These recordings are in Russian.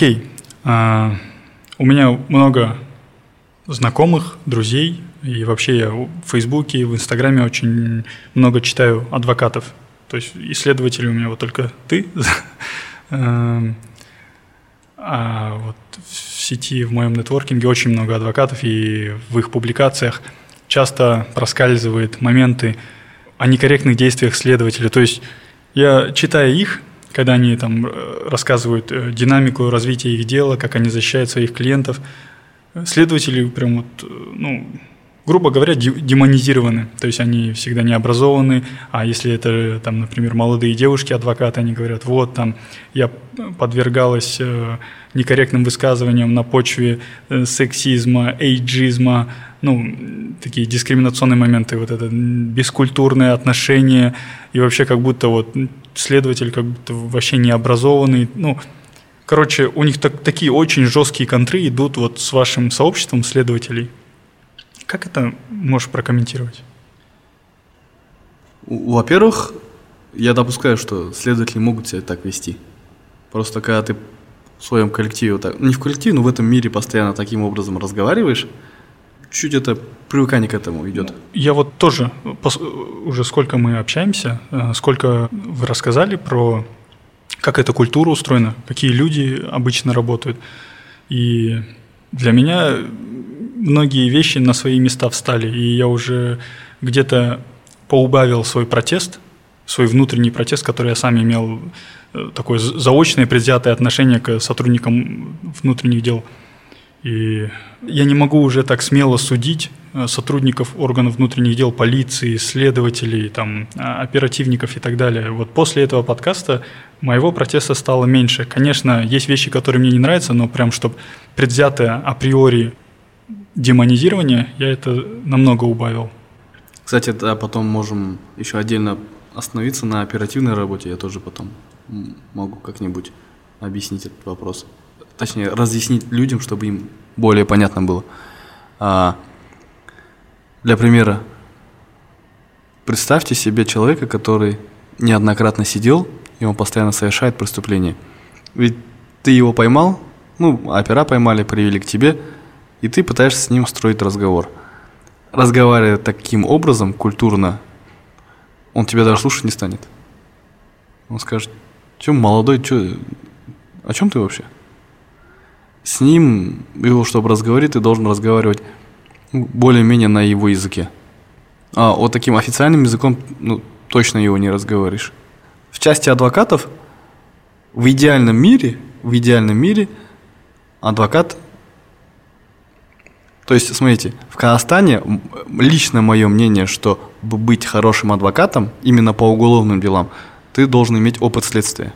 Окей. А, у меня много знакомых, друзей, и вообще я в Фейсбуке в Инстаграме очень много читаю адвокатов. То есть исследователи у меня вот только ты. Эм, а вот в сети, в моем нетворкинге очень много адвокатов, и в их публикациях часто проскальзывают моменты о некорректных действиях следователя. То есть я, читая их, когда они там э, рассказывают э, динамику развития их дела, как они защищают своих клиентов, следователи прям вот, э, ну, грубо говоря, демонизированы. То есть они всегда не образованы, а если это, там, например, молодые девушки, адвокаты, они говорят, вот там я подвергалась некорректным высказываниям на почве сексизма, эйджизма, ну, такие дискриминационные моменты, вот это бескультурное отношение, и вообще как будто вот следователь как будто вообще не образованный, ну, короче, у них так, такие очень жесткие контры идут вот с вашим сообществом следователей – как это можешь прокомментировать? Во-первых, я допускаю, что следователи могут себя так вести. Просто когда ты в своем коллективе, так, не в коллективе, но в этом мире постоянно таким образом разговариваешь, чуть это привыкание к этому идет. Я вот тоже, уже сколько мы общаемся, э, сколько вы рассказали про как эта культура устроена, какие люди обычно работают. И для меня многие вещи на свои места встали, и я уже где-то поубавил свой протест, свой внутренний протест, который я сам имел э, такое заочное предвзятое отношение к сотрудникам внутренних дел. И я не могу уже так смело судить э, сотрудников органов внутренних дел, полиции, следователей, там, а, оперативников и так далее. Вот после этого подкаста моего протеста стало меньше. Конечно, есть вещи, которые мне не нравятся, но прям, чтобы предвзятое априори демонизирование, я это намного убавил. Кстати, да, потом можем еще отдельно остановиться на оперативной работе. Я тоже потом могу как-нибудь объяснить этот вопрос. Точнее, разъяснить людям, чтобы им более понятно было. А, для примера, представьте себе человека, который неоднократно сидел, и он постоянно совершает преступление. Ведь ты его поймал, ну, опера поймали, привели к тебе – и ты пытаешься с ним строить разговор. Разговаривая таким образом, культурно, он тебя даже слушать не станет. Он скажет, чем молодой, чё, о чем ты вообще? С ним, его, чтобы разговаривать, ты должен разговаривать более-менее на его языке. А вот таким официальным языком, ну, точно его не разговоришь. В части адвокатов, в идеальном мире, в идеальном мире адвокат то есть, смотрите, в Казахстане лично мое мнение, что быть хорошим адвокатом именно по уголовным делам, ты должен иметь опыт следствия.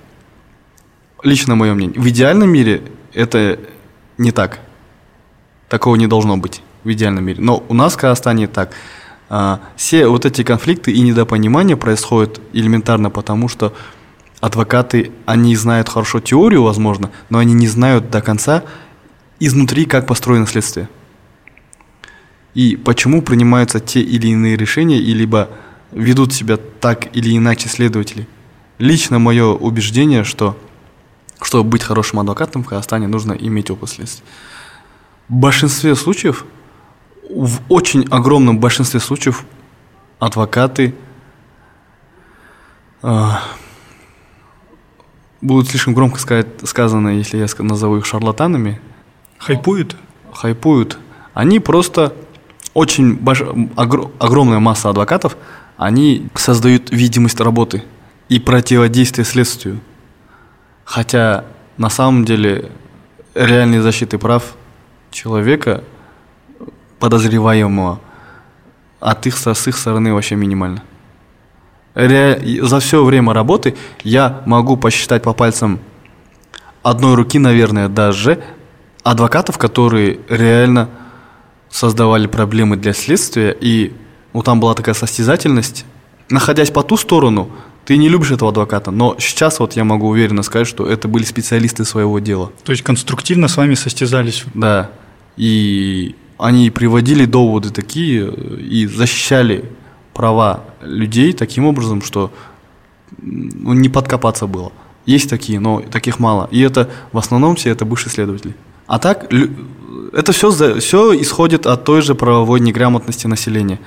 Лично мое мнение. В идеальном мире это не так. Такого не должно быть в идеальном мире. Но у нас в Казахстане так. А, все вот эти конфликты и недопонимания происходят элементарно потому, что адвокаты, они знают хорошо теорию, возможно, но они не знают до конца изнутри, как построено следствие и почему принимаются те или иные решения, и либо ведут себя так или иначе следователи. Лично мое убеждение, что чтобы быть хорошим адвокатом в Казахстане, нужно иметь опыт. В большинстве случаев, в очень огромном большинстве случаев, адвокаты э, будут слишком громко сказать, сказано, если я назову их шарлатанами. Хайпуют? Хайпуют. Они просто очень больш... огр... огромная масса адвокатов, они создают видимость работы и противодействие следствию. Хотя на самом деле реальной защиты прав человека, подозреваемого, от их, с их стороны вообще минимально. Ре... За все время работы я могу посчитать по пальцам одной руки, наверное, даже адвокатов, которые реально создавали проблемы для следствия, и ну, там была такая состязательность. Находясь по ту сторону, ты не любишь этого адвоката, но сейчас вот я могу уверенно сказать, что это были специалисты своего дела. То есть конструктивно с вами состязались? Да, и они приводили доводы такие и защищали права людей таким образом, что ну, не подкопаться было. Есть такие, но таких мало. И это в основном все это бывшие следователи. А так, это все, все исходит от той же правовой неграмотности населения.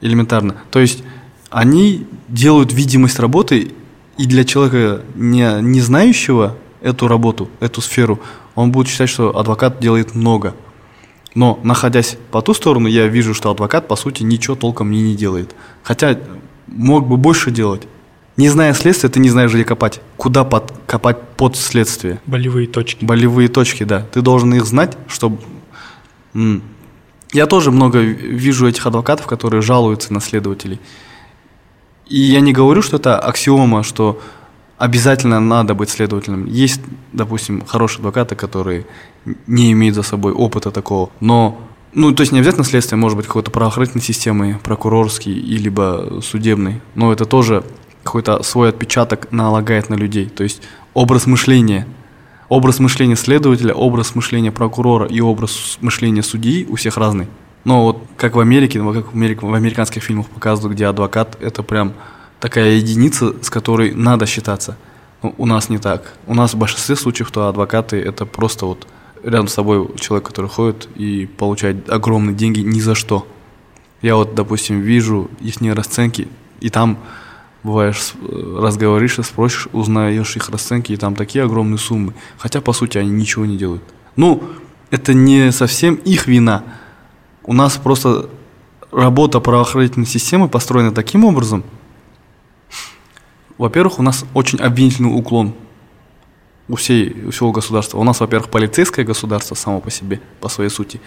Элементарно. То есть они делают видимость работы, и для человека, не, не знающего эту работу, эту сферу, он будет считать, что адвокат делает много. Но, находясь по ту сторону, я вижу, что адвокат, по сути, ничего толком мне не делает. Хотя мог бы больше делать. Не зная следствия, ты не знаешь, где копать. Куда под, копать под следствие. Болевые точки. Болевые точки, да. Ты должен их знать, чтобы... Я тоже много вижу этих адвокатов, которые жалуются на следователей. И я не говорю, что это аксиома, что обязательно надо быть следователем. Есть, допустим, хорошие адвокаты, которые не имеют за собой опыта такого, но ну, то есть не обязательно следствие, может быть, какой-то правоохранительной системы, прокурорский, и либо судебный, но это тоже какой-то свой отпечаток налагает на людей. То есть образ мышления, образ мышления следователя, образ мышления прокурора и образ мышления судьи у всех разный. Но вот как в Америке, как в, Америк, в американских фильмах показывают, где адвокат это прям такая единица, с которой надо считаться. Но у нас не так. У нас в большинстве случаев то адвокаты это просто вот рядом с собой человек, который ходит и получает огромные деньги ни за что. Я вот, допустим, вижу их расценки, и там бываешь, разговоришься, спросишь, узнаешь их расценки, и там такие огромные суммы. Хотя, по сути, они ничего не делают. Ну, это не совсем их вина. У нас просто работа правоохранительной системы построена таким образом. Во-первых, у нас очень обвинительный уклон у, всей, у всего государства. У нас, во-первых, полицейское государство само по себе, по своей сути.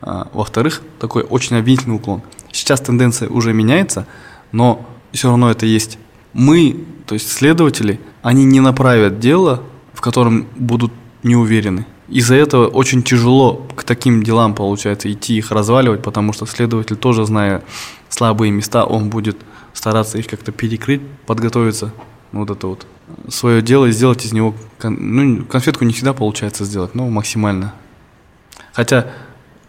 А, во-вторых, такой очень обвинительный уклон. Сейчас тенденция уже меняется, но все равно это есть. Мы, то есть следователи, они не направят дело, в котором будут не уверены. Из-за этого очень тяжело к таким делам, получается, идти их разваливать, потому что следователь тоже, зная слабые места, он будет стараться их как-то перекрыть, подготовиться, вот это вот, свое дело и сделать из него, ну, конфетку не всегда получается сделать, но максимально. Хотя,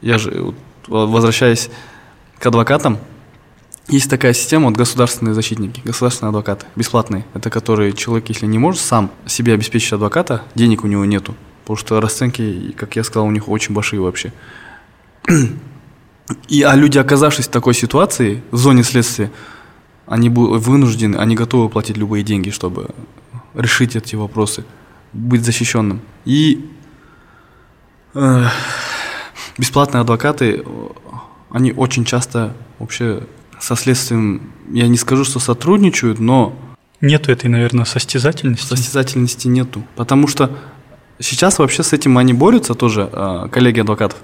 я же, возвращаясь к адвокатам, есть такая система, вот государственные защитники, государственные адвокаты, бесплатные. Это которые человек, если не может сам себе обеспечить адвоката, денег у него нету. Потому что расценки, как я сказал, у них очень большие вообще. И, а люди, оказавшись в такой ситуации, в зоне следствия, они вынуждены, они готовы платить любые деньги, чтобы решить эти вопросы, быть защищенным. И э, бесплатные адвокаты, они очень часто вообще со следствием, я не скажу, что сотрудничают, но... Нету этой, наверное, состязательности. Состязательности нету. Потому что сейчас вообще с этим они борются тоже, а, коллеги адвокатов.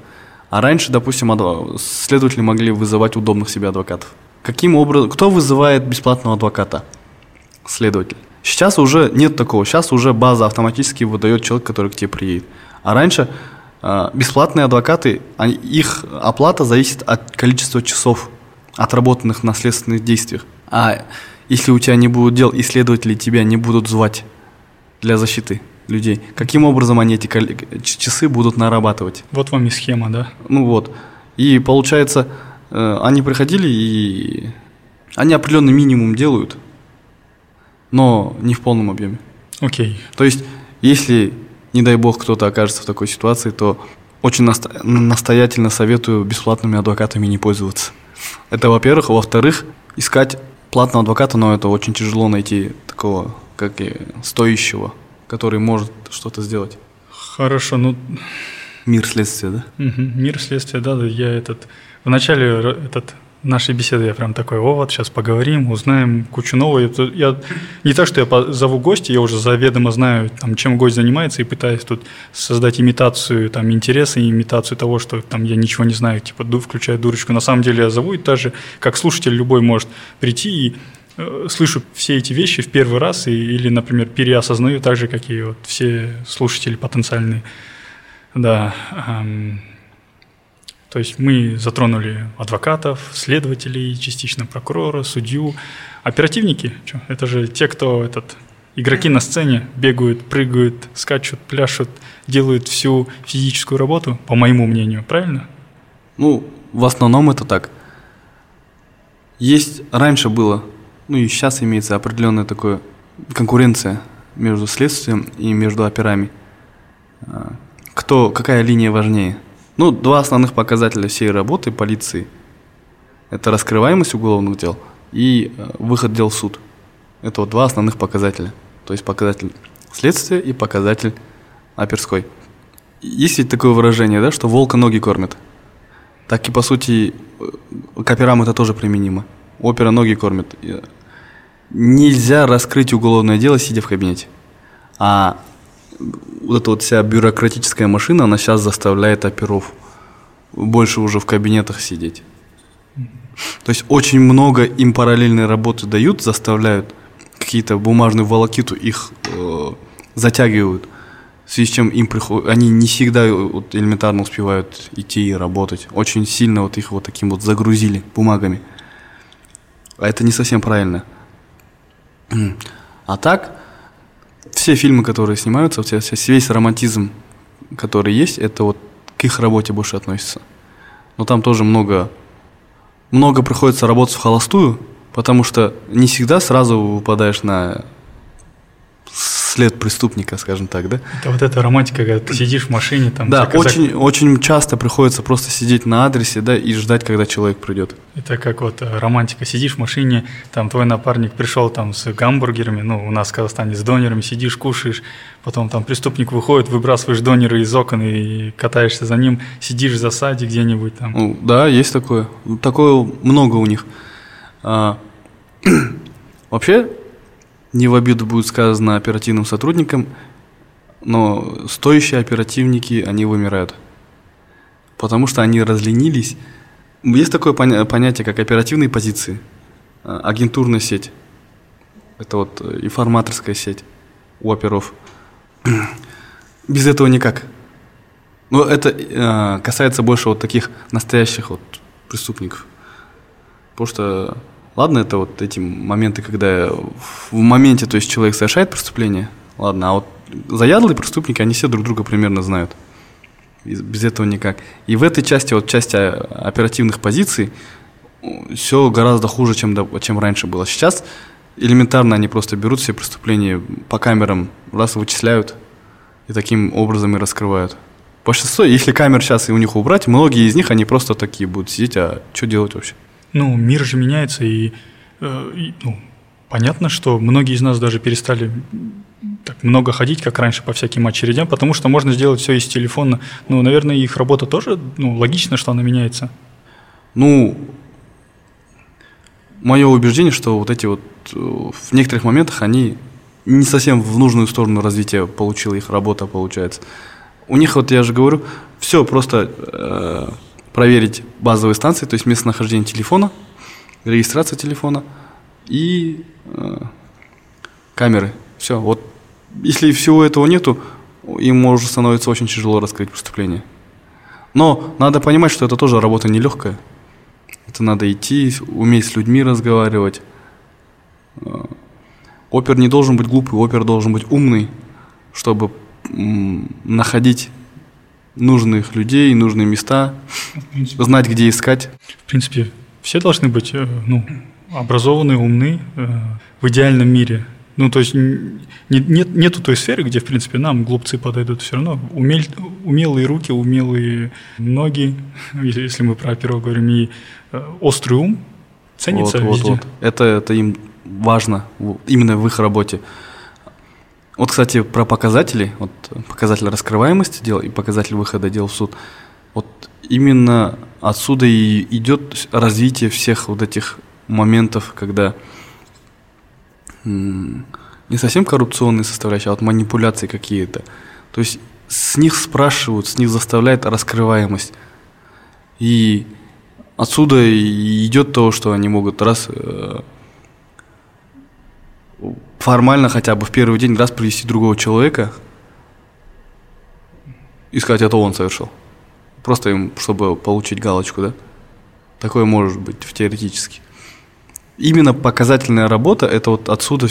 А раньше, допустим, следователи могли вызывать удобных себе адвокатов. Каким образом, кто вызывает бесплатного адвоката? Следователь. Сейчас уже нет такого. Сейчас уже база автоматически выдает человек, который к тебе приедет. А раньше а, бесплатные адвокаты, их оплата зависит от количества часов отработанных наследственных действиях. А если у тебя не будут дел, исследователи тебя не будут звать для защиты людей, каким образом они эти часы будут нарабатывать? Вот вам и схема, да? Ну вот. И получается, э, они приходили и они определенный минимум делают, но не в полном объеме. Окей. Okay. То есть, если, не дай бог, кто-то окажется в такой ситуации, то очень наста- настоятельно советую бесплатными адвокатами не пользоваться. Это, во-первых. Во-вторых, искать платного адвоката, но это очень тяжело найти такого, как и стоящего, который может что-то сделать. Хорошо, ну... Мир следствия, да? Угу, мир следствия, да, да. Я этот... Вначале этот нашей беседы я прям такой, о, вот сейчас поговорим, узнаем кучу нового. Я, не так, что я зову гостя, я уже заведомо знаю, там, чем гость занимается, и пытаюсь тут создать имитацию там, интереса имитацию того, что там, я ничего не знаю, типа, ду, включая дурочку. На самом деле я зову, и даже как слушатель любой может прийти и слышу все эти вещи в первый раз, и, или, например, переосознаю так же, как и вот все слушатели потенциальные. Да. Эм, то есть мы затронули адвокатов, следователей, частично прокурора, судью. Оперативники, что? это же те, кто этот, игроки на сцене бегают, прыгают, скачут, пляшут, делают всю физическую работу, по моему мнению, правильно? Ну, в основном это так. Есть, раньше было, ну и сейчас имеется определенная такая конкуренция между следствием и между операми. А, кто, какая линия важнее? Ну, два основных показателя всей работы полиции – это раскрываемость уголовных дел и э, выход дел в суд. Это вот два основных показателя. То есть показатель следствия и показатель оперской. Есть ведь такое выражение, да, что волка ноги кормят. Так и, по сути, э, к операм это тоже применимо. Опера ноги кормит. Нельзя раскрыть уголовное дело, сидя в кабинете. А вот эта вот вся бюрократическая машина, она сейчас заставляет оперов больше уже в кабинетах сидеть. То есть очень много им параллельной работы дают, заставляют какие-то бумажную волокиту их э, затягивают. В связи с чем им приход... они не всегда вот, элементарно успевают идти и работать. Очень сильно вот их вот таким вот загрузили бумагами. А это не совсем правильно. А так, все фильмы, которые снимаются, весь романтизм, который есть, это вот к их работе больше относится. Но там тоже много, много приходится работать в холостую, потому что не всегда сразу выпадаешь на след преступника, скажем так, да? Это вот эта романтика, когда ты сидишь в машине, там... Да, заказать... очень, очень часто приходится просто сидеть на адресе, да, и ждать, когда человек придет. Это как вот э, романтика. Сидишь в машине, там твой напарник пришел там с гамбургерами, ну, у нас в Казахстане с донерами, сидишь, кушаешь, потом там преступник выходит, выбрасываешь донеры из окон и катаешься за ним, сидишь в засаде где-нибудь там. Ну, да, есть такое. Такое много у них. А, вообще, не в обиду будет сказано оперативным сотрудникам, но стоящие оперативники, они вымирают. Потому что они разленились. Есть такое понятие, как оперативные позиции, а, агентурная сеть. Это вот э, информаторская сеть у оперов. Без этого никак. Но это э, касается больше вот таких настоящих вот преступников. Потому что Ладно, это вот эти моменты, когда в моменте, то есть человек совершает преступление, ладно, а вот заядлые преступники, они все друг друга примерно знают. Без этого никак. И в этой части, вот части оперативных позиций, все гораздо хуже, чем, чем раньше было. Сейчас элементарно они просто берут все преступления по камерам, раз вычисляют и таким образом и раскрывают. Большинство, если камер сейчас и у них убрать, многие из них, они просто такие будут сидеть, а что делать вообще? Ну, мир же меняется, и, э, и ну, понятно, что многие из нас даже перестали так много ходить, как раньше, по всяким очередям, потому что можно сделать все из телефона. Ну, наверное, их работа тоже, ну, логично, что она меняется. Ну, мое убеждение, что вот эти вот э, в некоторых моментах они не совсем в нужную сторону развития получила их работа, получается. У них, вот я же говорю, все просто э, проверить базовые станции, то есть местонахождение телефона, регистрация телефона и э, камеры. Все. Вот если всего этого нету, им может становиться очень тяжело раскрыть преступление. Но надо понимать, что это тоже работа нелегкая. Это надо идти, уметь с людьми разговаривать. Э, опер не должен быть глупый, опер должен быть умный, чтобы находить нужных людей, нужные места, принципе, знать, где искать. В принципе, все должны быть э, ну, образованные, умны э, в идеальном мире. Ну, то есть не, нет, нету той сферы, где, в принципе, нам глупцы подойдут все равно. Умель, умелые руки, умелые ноги, если мы про оперу говорим, и э, острый ум ценится вот, везде. Вот, вот. Это, это им важно именно в их работе. Вот, кстати, про показатели, вот показатель раскрываемости дел и показатель выхода дел в суд, вот именно отсюда и идет развитие всех вот этих моментов, когда не совсем коррупционные составляющие, а вот манипуляции какие-то. То есть с них спрашивают, с них заставляет раскрываемость. И отсюда идет то, что они могут раз э, формально хотя бы в первый день раз привести другого человека и сказать, это он совершил. Просто им, чтобы получить галочку, да? Такое может быть теоретически. Именно показательная работа, это вот отсюда,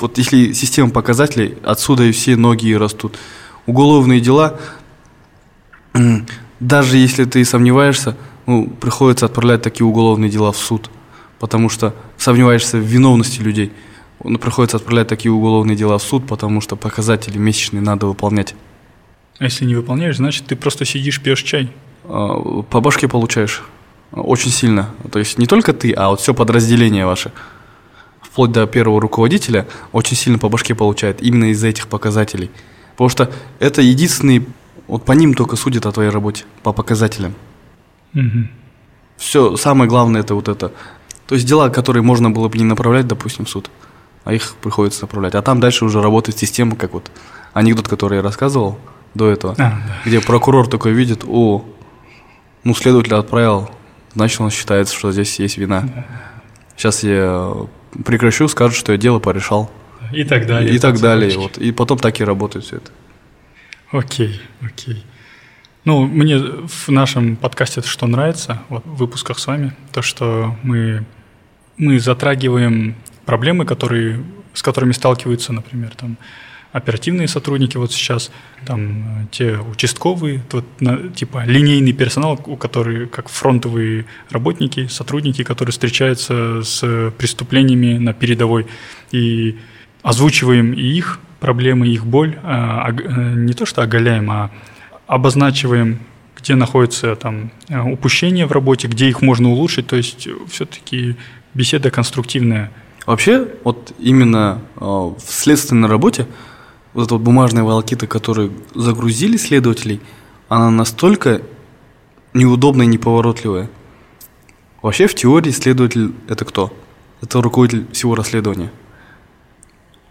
вот если система показателей, отсюда и все ноги растут. Уголовные дела, даже если ты сомневаешься, ну, приходится отправлять такие уголовные дела в суд, потому что сомневаешься в виновности людей – ну, приходится отправлять такие уголовные дела в суд, потому что показатели месячные надо выполнять. А если не выполняешь, значит, ты просто сидишь, пьешь чай. А, по башке получаешь. Очень сильно. То есть не только ты, а вот все подразделение ваше. Вплоть до первого руководителя очень сильно по башке получает именно из-за этих показателей. Потому что это единственный, вот по ним только судят о твоей работе, по показателям. Угу. Все, самое главное это вот это. То есть дела, которые можно было бы не направлять, допустим, в суд, а их приходится направлять. А там дальше уже работает система, как вот анекдот, который я рассказывал до этого, а, да. где прокурор такой видит, о, ну, следователь отправил, значит, он считается, что здесь есть вина. Да. Сейчас я прекращу, скажут, что я дело порешал. И так далее. И, и так далее. Вот. И потом так и работает все это. Окей, окей. Ну, мне в нашем подкасте это что нравится, вот, в выпусках с вами, то, что мы, мы затрагиваем проблемы, которые, с которыми сталкиваются, например, там, оперативные сотрудники вот сейчас, там те участковые, вот, на, типа линейный персонал, у которых как фронтовые работники, сотрудники, которые встречаются с преступлениями на передовой и озвучиваем и их проблемы, их боль, а, а, не то что оголяем, а обозначиваем, где находятся там упущения в работе, где их можно улучшить, то есть все-таки беседа конструктивная. Вообще, вот именно в следственной работе вот эта вот бумажная волокита, которую загрузили следователей, она настолько неудобная и неповоротливая. Вообще, в теории следователь – это кто? Это руководитель всего расследования.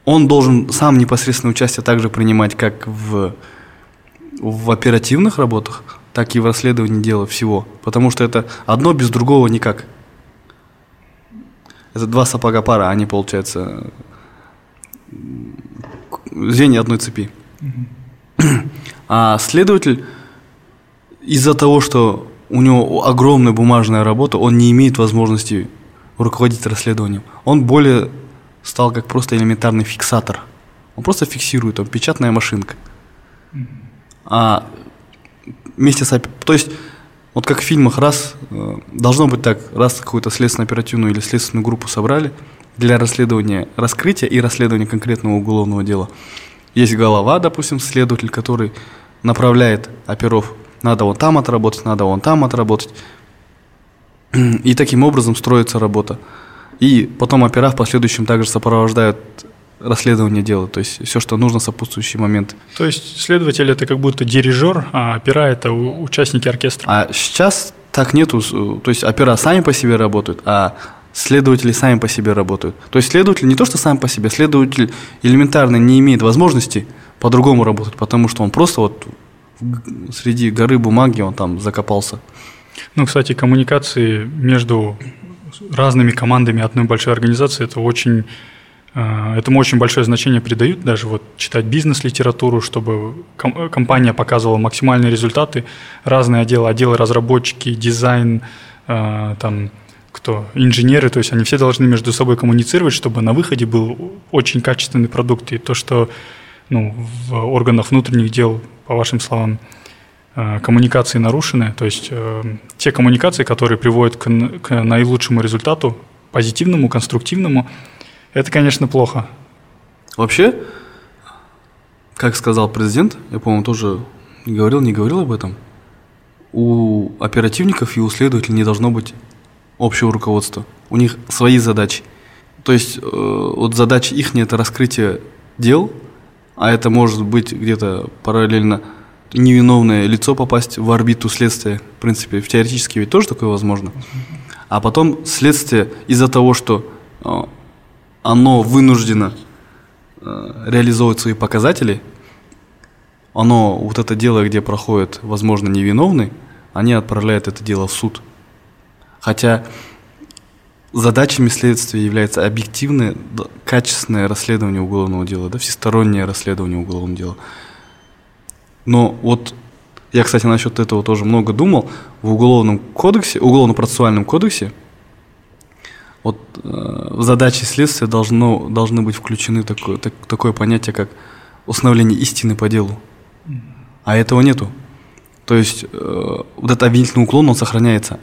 Он должен сам непосредственно участие также принимать как в, в оперативных работах, так и в расследовании дела всего. Потому что это одно без другого никак. Это два сапога пара, они, получается, звенья одной цепи. А следователь из-за того, что у него огромная бумажная работа, он не имеет возможности руководить расследованием. Он более стал как просто элементарный фиксатор. Он просто фиксирует, он печатная машинка. А вместе с... То есть, вот как в фильмах, раз, э, должно быть так, раз какую-то следственно-оперативную или следственную группу собрали – для расследования раскрытия и расследования конкретного уголовного дела. Есть голова, допустим, следователь, который направляет оперов, надо вон там отработать, надо вон там отработать. И таким образом строится работа. И потом опера в последующем также сопровождают расследование дела, то есть все, что нужно, сопутствующий момент. То есть следователь это как будто дирижер, а опера это участники оркестра. А сейчас так нету, то есть опера сами по себе работают, а следователи сами по себе работают. То есть следователь не то, что сам по себе, следователь элементарно не имеет возможности по-другому работать, потому что он просто вот среди горы бумаги он там закопался. Ну, кстати, коммуникации между разными командами одной большой организации это очень Этому очень большое значение придают, даже вот читать бизнес-литературу, чтобы компания показывала максимальные результаты, разные отделы, отделы разработчики, дизайн, э, там, кто инженеры, то есть они все должны между собой коммуницировать, чтобы на выходе был очень качественный продукт. И то, что ну, в органах внутренних дел, по вашим словам, э, коммуникации нарушены, то есть те коммуникации, которые приводят к наилучшему результату, позитивному, конструктивному, это, конечно, плохо. Вообще, как сказал президент, я, по-моему, тоже не говорил, не говорил об этом, у оперативников и у следователей не должно быть общего руководства. У них свои задачи. То есть э, вот задача их это раскрытие дел, а это может быть где-то параллельно невиновное лицо попасть в орбиту следствия. В принципе, в теоретически ведь тоже такое возможно. А потом следствие из-за того, что э, оно вынуждено э, реализовывать свои показатели, оно, вот это дело, где проходит, возможно, невиновный, они отправляют это дело в суд – Хотя задачами следствия является объективное, качественное расследование уголовного дела, да, всестороннее расследование уголовного дела. Но вот я, кстати, насчет этого тоже много думал. В уголовном кодексе, уголовно-процессуальном кодексе, вот э, в задачи следствия должно, должны быть включены такое, так, такое понятие, как установление истины по делу. А этого нету. То есть э, вот этот обвинительный уклон, он сохраняется.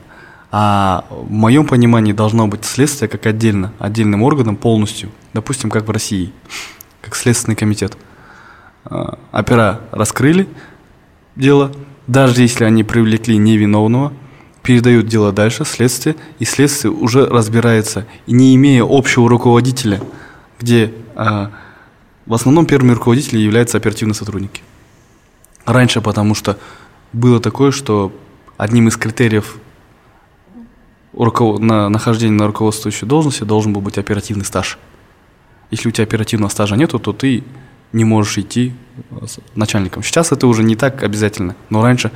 А в моем понимании должно быть следствие как отдельно, отдельным органом полностью, допустим, как в России, как Следственный комитет. А, опера раскрыли дело, даже если они привлекли невиновного, передают дело дальше, следствие, и следствие уже разбирается, и не имея общего руководителя, где а, в основном первыми руководителями являются оперативные сотрудники. Раньше, потому что было такое, что одним из критериев руков... на нахождение на руководствующей должности должен был быть оперативный стаж. Если у тебя оперативного стажа нету, то ты не можешь идти начальником. Сейчас это уже не так обязательно, но раньше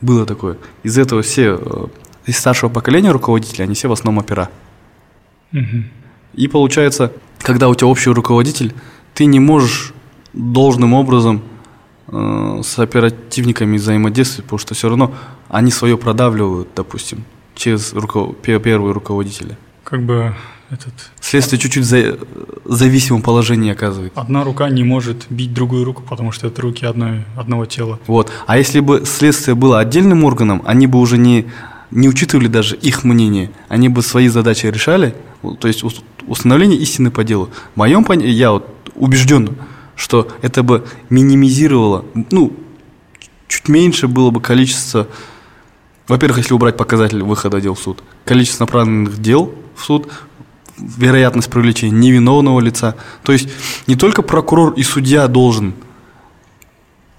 было такое. Из этого все, э, из старшего поколения руководителей, они все в основном опера. Угу. И получается, когда у тебя общий руководитель, ты не можешь должным образом э, с оперативниками взаимодействовать, потому что все равно они свое продавливают, допустим, через руков... первые руководители. Как бы этот... Следствие чуть-чуть за... зависимом положении оказывается. Одна рука не может бить другую руку, потому что это руки одной, одного тела. Вот. А если бы следствие было отдельным органом, они бы уже не, не учитывали даже их мнение, они бы свои задачи решали, то есть установление истины по делу. В моем понимании, я вот убежден, что это бы минимизировало, ну, чуть меньше было бы количество, во-первых, если убрать показатель выхода дел в суд, количество направленных дел в суд, вероятность привлечения невиновного лица. То есть не только прокурор и судья должен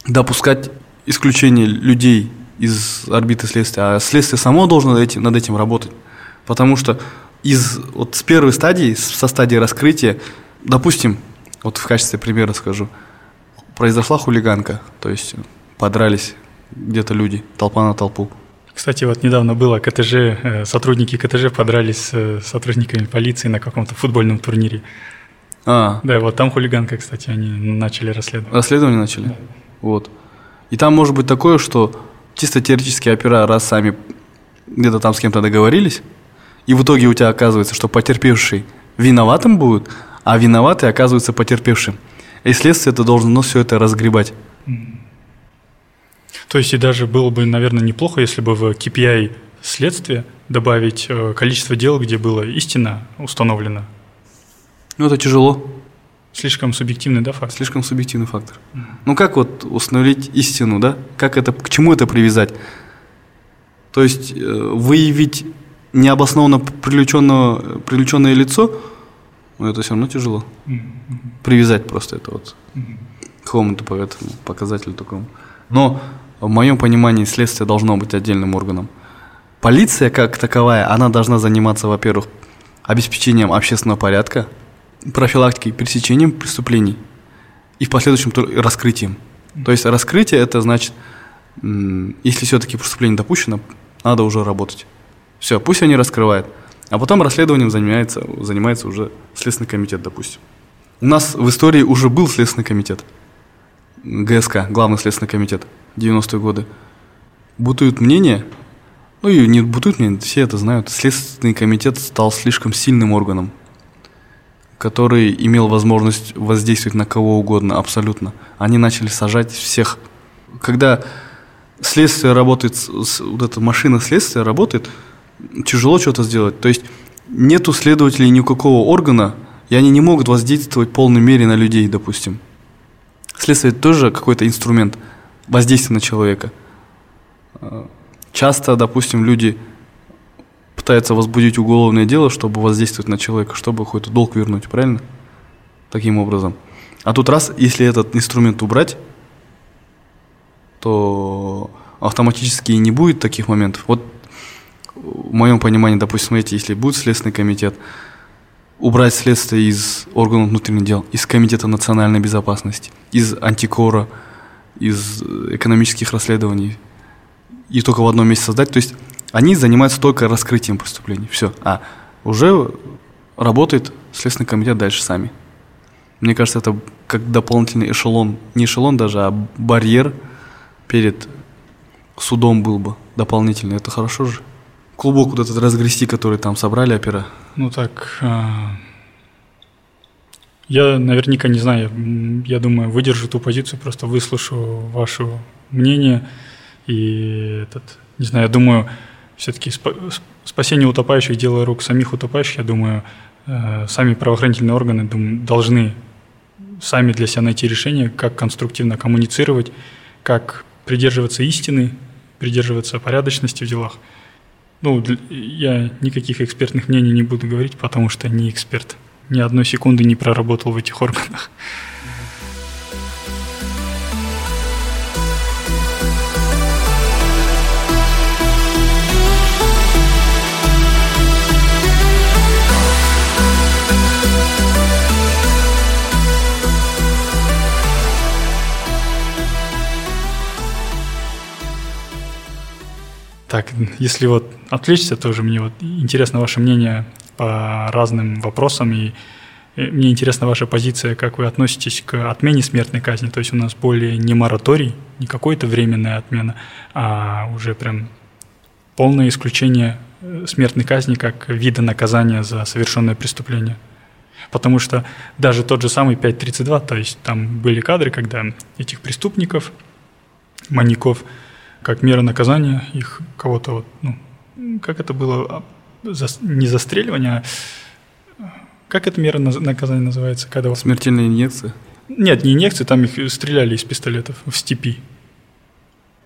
допускать исключение людей из орбиты следствия, а следствие само должно над этим, работать. Потому что из, вот с первой стадии, со стадии раскрытия, допустим, вот в качестве примера скажу, произошла хулиганка, то есть подрались где-то люди, толпа на толпу. Кстати, вот недавно было КТЖ, э, сотрудники КТЖ подрались с э, сотрудниками полиции на каком-то футбольном турнире. А. Да, вот там хулиганка, кстати, они начали расследование. Расследование начали? Да. Вот. И там может быть такое, что чисто теоретически опера, раз сами где-то там с кем-то договорились, и в итоге у тебя оказывается, что потерпевший виноватым будет, а виноватый оказывается потерпевшим. И следствие это должно все это разгребать. То есть и даже было бы, наверное, неплохо, если бы в KPI следствия добавить э, количество дел, где было истина установлена. Ну, это тяжело. Слишком субъективный, да, фактор? Слишком субъективный фактор. Mm. Ну, как вот установить истину, да? Как это, к чему это привязать? То есть э, выявить необоснованно привлеченное, привлеченное лицо, ну, это все равно тяжело. Mm-hmm. Привязать просто это вот mm-hmm. к какому-то показателю такому. Но в моем понимании следствие должно быть отдельным органом. Полиция как таковая, она должна заниматься, во-первых, обеспечением общественного порядка, профилактикой, пресечением преступлений и в последующем раскрытием. То есть раскрытие это значит, если все-таки преступление допущено, надо уже работать. Все, пусть они раскрывают. А потом расследованием занимается, занимается уже Следственный комитет, допустим. У нас в истории уже был Следственный комитет. ГСК, Главный Следственный комитет. 90-е годы, бутуют мнение, ну и не бутуют мнение, все это знают, Следственный комитет стал слишком сильным органом, который имел возможность воздействовать на кого угодно, абсолютно. Они начали сажать всех. Когда следствие работает, вот эта машина следствия работает, тяжело что-то сделать. То есть нету следователей никакого органа, и они не могут воздействовать в полной мере на людей, допустим. Следствие тоже какой-то инструмент – воздействие на человека. Часто, допустим, люди пытаются возбудить уголовное дело, чтобы воздействовать на человека, чтобы какой-то долг вернуть, правильно? Таким образом. А тут раз, если этот инструмент убрать, то автоматически не будет таких моментов. Вот в моем понимании, допустим, смотрите, если будет Следственный комитет, убрать следствие из органов внутренних дел, из Комитета национальной безопасности, из антикора, из экономических расследований и только в одном месте создать. То есть они занимаются только раскрытием преступлений. Все. А уже работает Следственный комитет дальше сами. Мне кажется, это как дополнительный эшелон, не эшелон даже, а барьер перед судом был бы дополнительный. Это хорошо же. Клубок вот этот разгрести, который там собрали опера. Ну так, а, я наверняка не знаю, я думаю, выдержу ту позицию, просто выслушаю ваше мнение. И этот, не знаю, я думаю, все-таки спасение утопающих – дело рук самих утопающих, я думаю, э, сами правоохранительные органы должны сами для себя найти решение, как конструктивно коммуницировать, как придерживаться истины, придерживаться порядочности в делах. Ну, я никаких экспертных мнений не буду говорить, потому что не эксперт. Ни одной секунды не проработал в этих органах. Так, если вот отвлечься, тоже мне вот интересно ваше мнение по разным вопросам, и мне интересна ваша позиция, как вы относитесь к отмене смертной казни. То есть у нас более не мораторий, не какая-то временная отмена, а уже прям полное исключение э, смертной казни как вида наказания за совершенное преступление. Потому что даже тот же самый 5.32, то есть там были кадры, когда этих преступников, маньяков, как мера наказания их кого-то, вот, ну, как это было, а, за, не застреливание, а как эта мера наказания называется? Когда... Смертельная инъекция? Нет, не инъекции, там их стреляли из пистолетов в степи.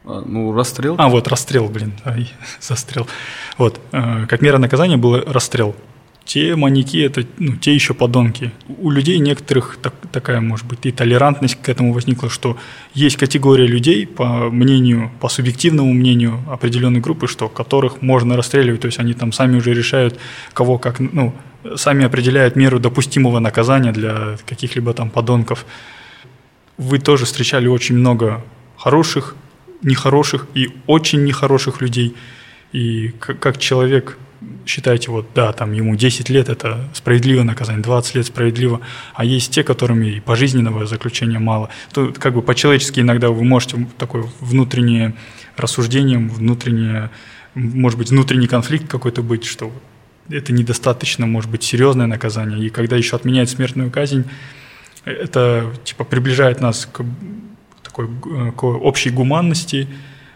А, ну, расстрел? А, вот, расстрел, блин, ай, застрел. Вот, э, как мера наказания был расстрел те маньяки это ну, те еще подонки. У людей некоторых так, такая, может быть, и толерантность к этому возникла, что есть категория людей, по мнению, по субъективному мнению определенной группы, что которых можно расстреливать, то есть они там сами уже решают, кого как, ну, сами определяют меру допустимого наказания для каких-либо там подонков. Вы тоже встречали очень много хороших, нехороших и очень нехороших людей. И как, как человек считаете, вот да, там ему 10 лет это справедливое наказание, 20 лет справедливо, а есть те, которыми и пожизненного заключения мало, то как бы по-человечески иногда вы можете такое внутреннее рассуждение, внутреннее, может быть, внутренний конфликт какой-то быть, что это недостаточно, может быть, серьезное наказание, и когда еще отменяет смертную казнь, это типа приближает нас к такой к общей гуманности,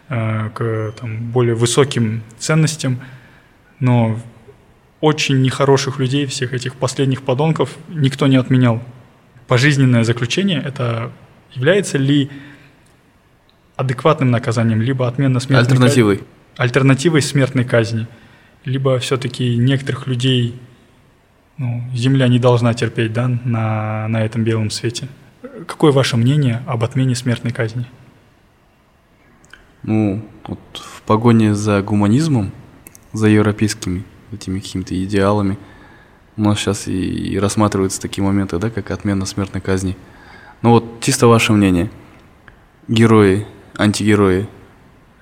э, к там, более высоким ценностям – но очень нехороших людей, всех этих последних подонков, никто не отменял. Пожизненное заключение – это является ли адекватным наказанием, либо отмена смертной Альтернативой. Казни, альтернативой смертной казни, либо все-таки некоторых людей ну, земля не должна терпеть да, на, на этом белом свете. Какое ваше мнение об отмене смертной казни? Ну, вот в погоне за гуманизмом за европейскими этими какими-то идеалами. У нас сейчас и, и рассматриваются такие моменты, да, как отмена смертной казни. Ну вот, чисто ваше мнение. Герои, антигерои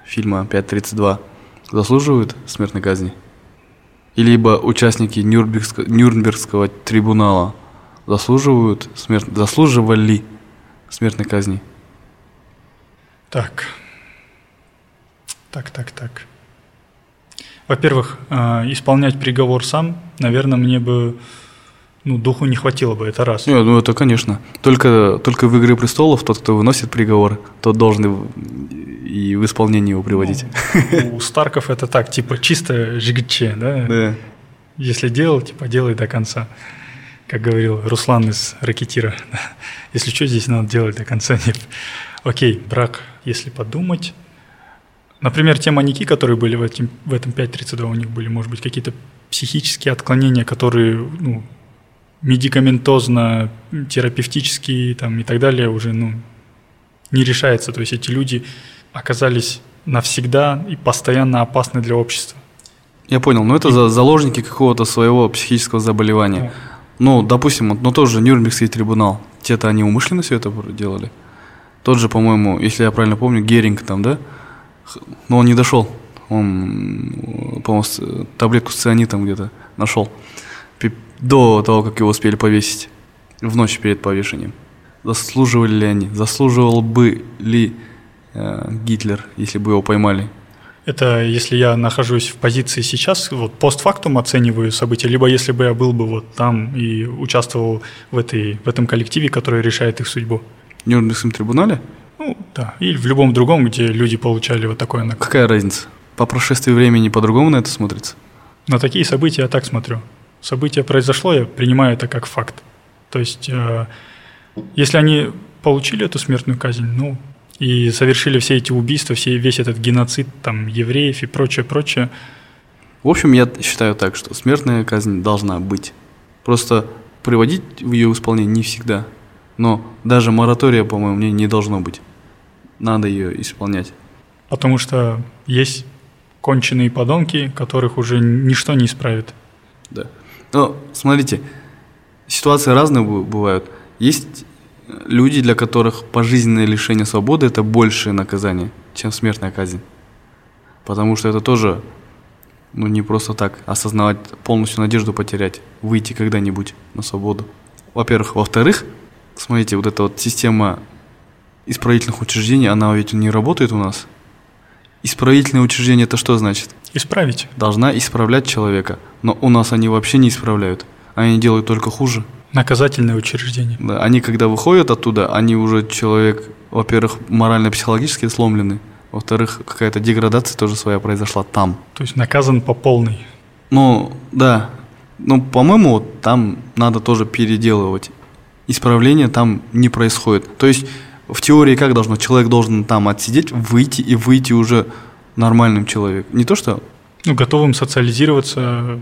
фильма 5.32 заслуживают смертной казни? Либо участники Нюрнбергского, Нюрнбергского трибунала заслуживают смерт... заслуживали смертной казни? Так. Так, так, так. Во-первых, э, исполнять приговор сам, наверное, мне бы ну, духу не хватило бы, это раз. Нет, ну это конечно. Только, только в «Игре престолов» тот, кто выносит приговор, тот должен и в исполнение его приводить. Ну, у Старков это так, типа чисто жигче, да? Да. Если делал, типа делай до конца. Как говорил Руслан из «Ракетира». Если что, здесь надо делать до конца. Нет. Окей, брак, если подумать, Например, те маньяки, которые были в, этим, в этом 5.32, у них были, может быть, какие-то психические отклонения, которые ну, медикаментозно, терапевтические там, и так далее уже ну, не решается. То есть эти люди оказались навсегда и постоянно опасны для общества. Я понял, но это и... заложники какого-то своего психического заболевания. Да. Ну, допустим, ну тоже Нюрнбергский трибунал. Те-то они умышленно все это делали. Тот же, по-моему, если я правильно помню, Геринг там, да? Но он не дошел. Он, по-моему, таблетку с цианитом где-то нашел до того, как его успели повесить в ночь перед повешением. Заслуживали ли они? Заслуживал бы ли э, Гитлер, если бы его поймали? Это если я нахожусь в позиции сейчас, вот постфактум оцениваю события, либо если бы я был бы вот там и участвовал в, этой, в этом коллективе, который решает их судьбу. В Нюрнбергском трибунале? Ну, да. Или в любом другом, где люди получали вот такое наказание. Какая разница? по прошествии времени по-другому на это смотрится? На такие события я так смотрю. Событие произошло, я принимаю это как факт. То есть, э, если они получили эту смертную казнь, ну, и совершили все эти убийства, все, весь этот геноцид там евреев и прочее, прочее. В общем, я считаю так, что смертная казнь должна быть. Просто приводить в ее исполнение не всегда. Но даже моратория, по моему мнению, не должно быть. Надо ее исполнять. Потому что есть конченые подонки, которых уже ничто не исправит. Да. Но смотрите, ситуации разные бывают. Есть люди, для которых пожизненное лишение свободы – это большее наказание, чем смертная казнь. Потому что это тоже ну, не просто так осознавать, полностью надежду потерять, выйти когда-нибудь на свободу. Во-первых. Во-вторых, смотрите, вот эта вот система исправительных учреждений, она ведь не работает у нас. Исправительное учреждение – это что значит? Исправить. Должна исправлять человека. Но у нас они вообще не исправляют. Они делают только хуже. Наказательное учреждение. Да, они когда выходят оттуда, они уже человек, во-первых, морально-психологически сломлены, во-вторых, какая-то деградация тоже своя произошла там. То есть наказан по полной. Ну, да. Ну, по-моему, там надо тоже переделывать. Исправление там не происходит. То есть в теории как должно? Человек должен там отсидеть, выйти и выйти уже нормальным человеком. Не то что... Ну, готовым социализироваться,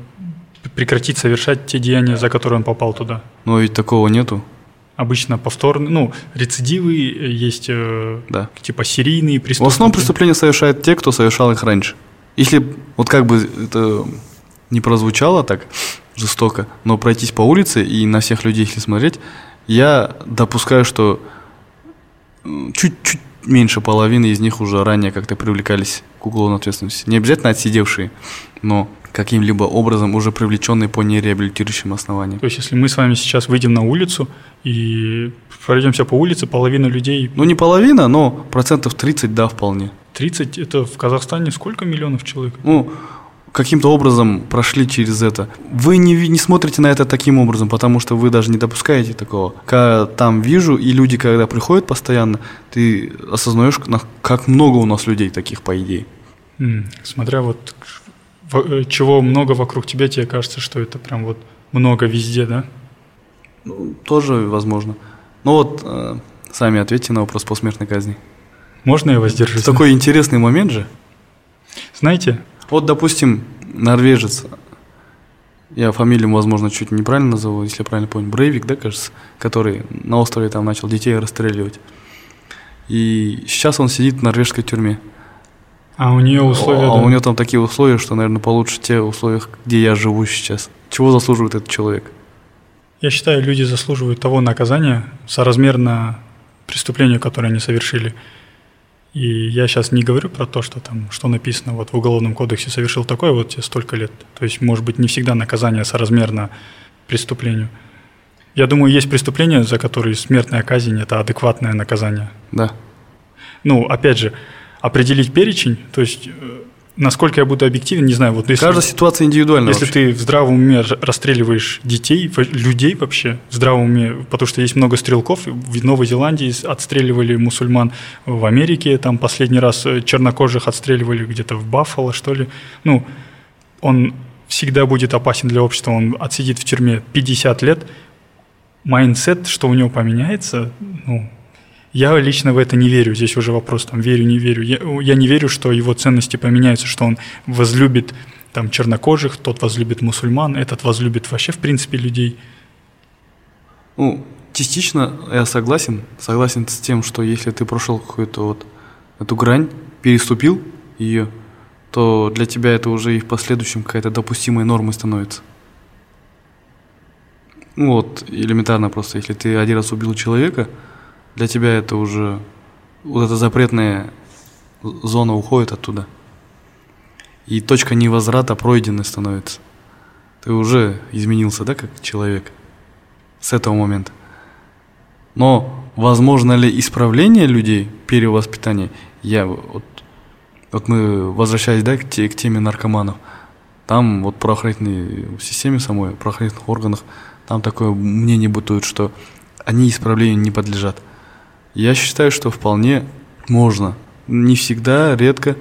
прекратить совершать те деяния, за которые он попал туда. Но ведь такого нету. Обычно повторные, ну, рецидивы есть, э, да. типа серийные преступления. В основном преступления совершают те, кто совершал их раньше. Если, вот как бы это не прозвучало так жестоко, но пройтись по улице и на всех людей, если смотреть, я допускаю, что чуть-чуть меньше половины из них уже ранее как-то привлекались к уголовной ответственности. Не обязательно отсидевшие, но каким-либо образом уже привлеченные по нереабилитирующим основаниям. То есть, если мы с вами сейчас выйдем на улицу и пройдемся по улице, половина людей... Ну, не половина, но процентов 30, да, вполне. 30 – это в Казахстане сколько миллионов человек? Ну, каким-то образом прошли через это. Вы не, не смотрите на это таким образом, потому что вы даже не допускаете такого. Когда там вижу, и люди, когда приходят постоянно, ты осознаешь, как много у нас людей таких, по идее. Смотря вот Э, чего много вокруг тебя, тебе кажется, что это прям вот много везде, да? Ну, тоже возможно. Ну вот, э, сами ответьте на вопрос посмертной казни. Можно я воздержусь? Такой интересный момент же. Знаете? Вот, допустим, норвежец, я фамилию, возможно, чуть неправильно назову, если я правильно помню, Брейвик, да, кажется, который на острове там начал детей расстреливать. И сейчас он сидит в норвежской тюрьме. А у нее условия... А да. у нее там такие условия, что, наверное, получше те условия, где я живу сейчас. Чего заслуживает этот человек? Я считаю, люди заслуживают того наказания, соразмерно преступлению, которое они совершили. И я сейчас не говорю про то, что там, что написано вот в Уголовном кодексе, совершил такое, вот тебе столько лет. То есть, может быть, не всегда наказание соразмерно преступлению. Я думаю, есть преступления, за которые смертная казнь – это адекватное наказание. Да. Ну, опять же, определить перечень, то есть э, насколько я буду объективен, не знаю. Вот если, Каждая ситуация индивидуальна. Если вообще. ты в здравом уме расстреливаешь детей, людей вообще в здравом уме, потому что есть много стрелков. В Новой Зеландии отстреливали мусульман, в Америке там последний раз э, чернокожих отстреливали где-то в Баффало, что ли. Ну, он всегда будет опасен для общества, он отсидит в тюрьме 50 лет. Mindset, что у него поменяется, ну, я лично в это не верю. Здесь уже вопрос, там, верю, не верю. Я, я не верю, что его ценности поменяются, что он возлюбит там чернокожих, тот возлюбит мусульман, этот возлюбит вообще, в принципе, людей. Ну, частично я согласен. Согласен с тем, что если ты прошел какую-то вот эту грань, переступил ее, то для тебя это уже и в последующем какая-то допустимая норма становится. Ну вот, элементарно просто, если ты один раз убил человека – для тебя это уже вот эта запретная зона уходит оттуда. И точка невозврата пройденной становится. Ты уже изменился, да, как человек с этого момента. Но возможно ли исправление людей, перевоспитание? Я вот, вот мы возвращаясь, да, к, те, к теме наркоманов, там вот правоохранительной системе самой, правоохранительных органах, там такое мнение бытует, что они исправлению не подлежат. Я считаю, что вполне можно. Не всегда, редко,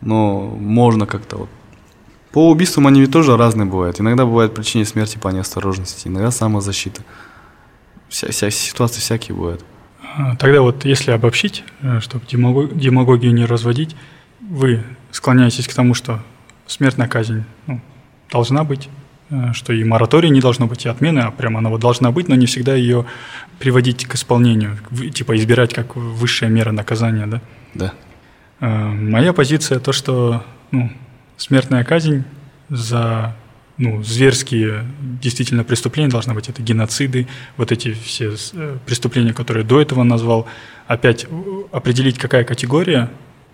но можно как-то вот. По убийствам они ведь тоже разные бывают. Иногда бывает причине смерти по неосторожности, иногда самозащита. Вся, вся ситуации всякие бывают. А, тогда вот если обобщить, э, чтобы демагогию не разводить, вы склоняетесь к тому, что смертная казнь ну, должна быть, что и мораторий не должно быть, и отмены, а прямо она вот должна быть, но не всегда ее приводить к исполнению, типа избирать как высшая мера наказания, да? Да. Э, моя позиция то, что ну, смертная казнь за ну, зверские действительно преступления должны быть. Это геноциды, вот эти все э, преступления, которые до этого назвал. Опять определить, какая категория,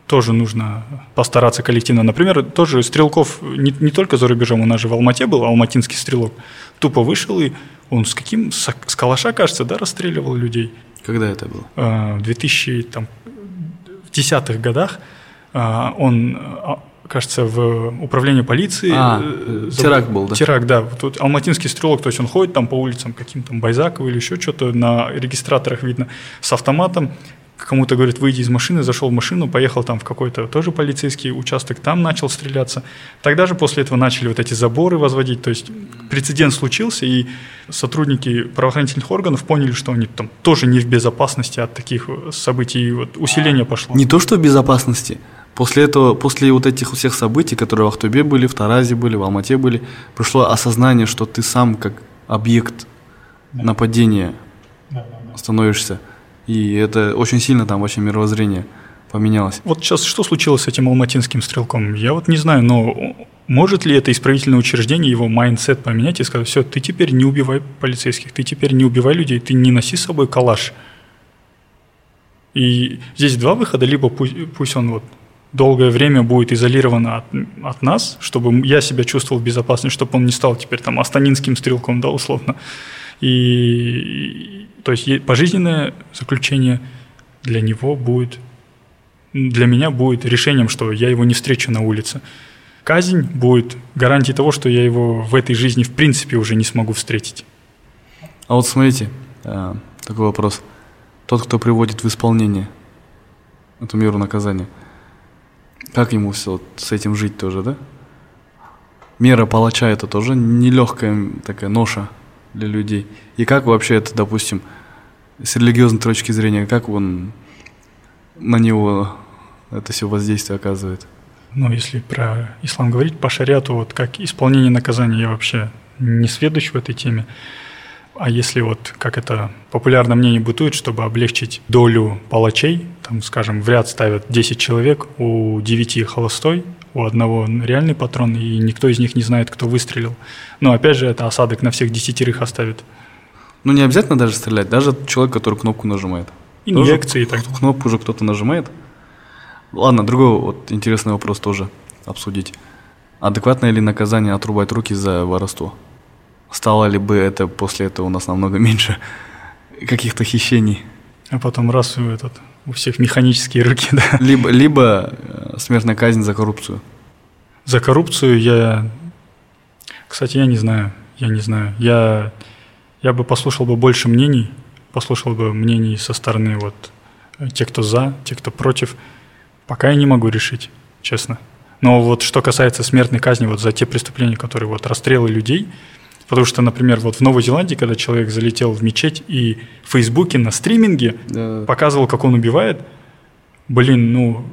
тоже нужно постараться коллективно. Например, тоже Стрелков не, не только за рубежом, у нас же в Алмате был алматинский стрелок. Тупо вышел и он с каким, с, с калаша, кажется, да, расстреливал людей. Когда это было? Э, в 2010-х годах э, он кажется, в управлении полиции. А, э, теракт был, да? Теракт, да. Тут алматинский стрелок, то есть он ходит там по улицам каким-то Байзаково или еще что-то, на регистраторах видно, с автоматом, кому-то говорит, выйди из машины, зашел в машину, поехал там в какой-то тоже полицейский участок, там начал стреляться. Тогда же после этого начали вот эти заборы возводить, то есть прецедент случился, и сотрудники правоохранительных органов поняли, что они там тоже не в безопасности от таких событий, и вот усиление пошло. Не то, что в безопасности, После этого, после вот этих всех событий, которые в Ахтубе были, в Таразе были, в Алмате были, пришло осознание, что ты сам как объект да. нападения да, да, да. становишься. И это очень сильно там вообще мировоззрение поменялось. Вот сейчас что случилось с этим алматинским стрелком? Я вот не знаю, но может ли это исправительное учреждение его mindset поменять и сказать, все, ты теперь не убивай полицейских, ты теперь не убивай людей, ты не носи с собой калаш. И здесь два выхода, либо пусть, пусть он вот долгое время будет изолирован от, от нас, чтобы я себя чувствовал безопасно, чтобы он не стал теперь там астанинским стрелком, да, условно. И, то есть пожизненное заключение для него будет, для меня будет решением, что я его не встречу на улице. Казнь будет гарантией того, что я его в этой жизни в принципе уже не смогу встретить. А вот смотрите, э, такой вопрос. Тот, кто приводит в исполнение эту меру наказания – как ему все с этим жить тоже, да? Мера палача это тоже нелегкая такая ноша для людей. И как вообще это, допустим, с религиозной точки зрения, как он на него это все воздействие оказывает? Ну, если про ислам говорить, по шариату, вот как исполнение наказания, я вообще не сведущ в этой теме. А если вот, как это популярно мнение бытует, чтобы облегчить долю палачей, там, скажем, в ряд ставят 10 человек, у 9 холостой, у одного реальный патрон, и никто из них не знает, кто выстрелил. Но опять же, это осадок на всех десятерых оставит. Ну, не обязательно даже стрелять, даже человек, который кнопку нажимает. Инъекции и так. Кнопку уже кто-то нажимает. Ладно, другой вот интересный вопрос тоже обсудить. Адекватное ли наказание отрубать руки за воровство? стало ли бы это после этого у нас намного меньше каких-то хищений. А потом раз у этот, у всех механические руки, да. Либо, либо смертная казнь за коррупцию. За коррупцию я... Кстати, я не знаю. Я не знаю. Я, я бы послушал бы больше мнений, послушал бы мнений со стороны вот э, те, кто за, те, кто против. Пока я не могу решить, честно. Но вот что касается смертной казни вот за те преступления, которые вот расстрелы людей – Потому что, например, вот в Новой Зеландии, когда человек залетел в мечеть и в Фейсбуке на стриминге да. показывал, как он убивает, блин, ну,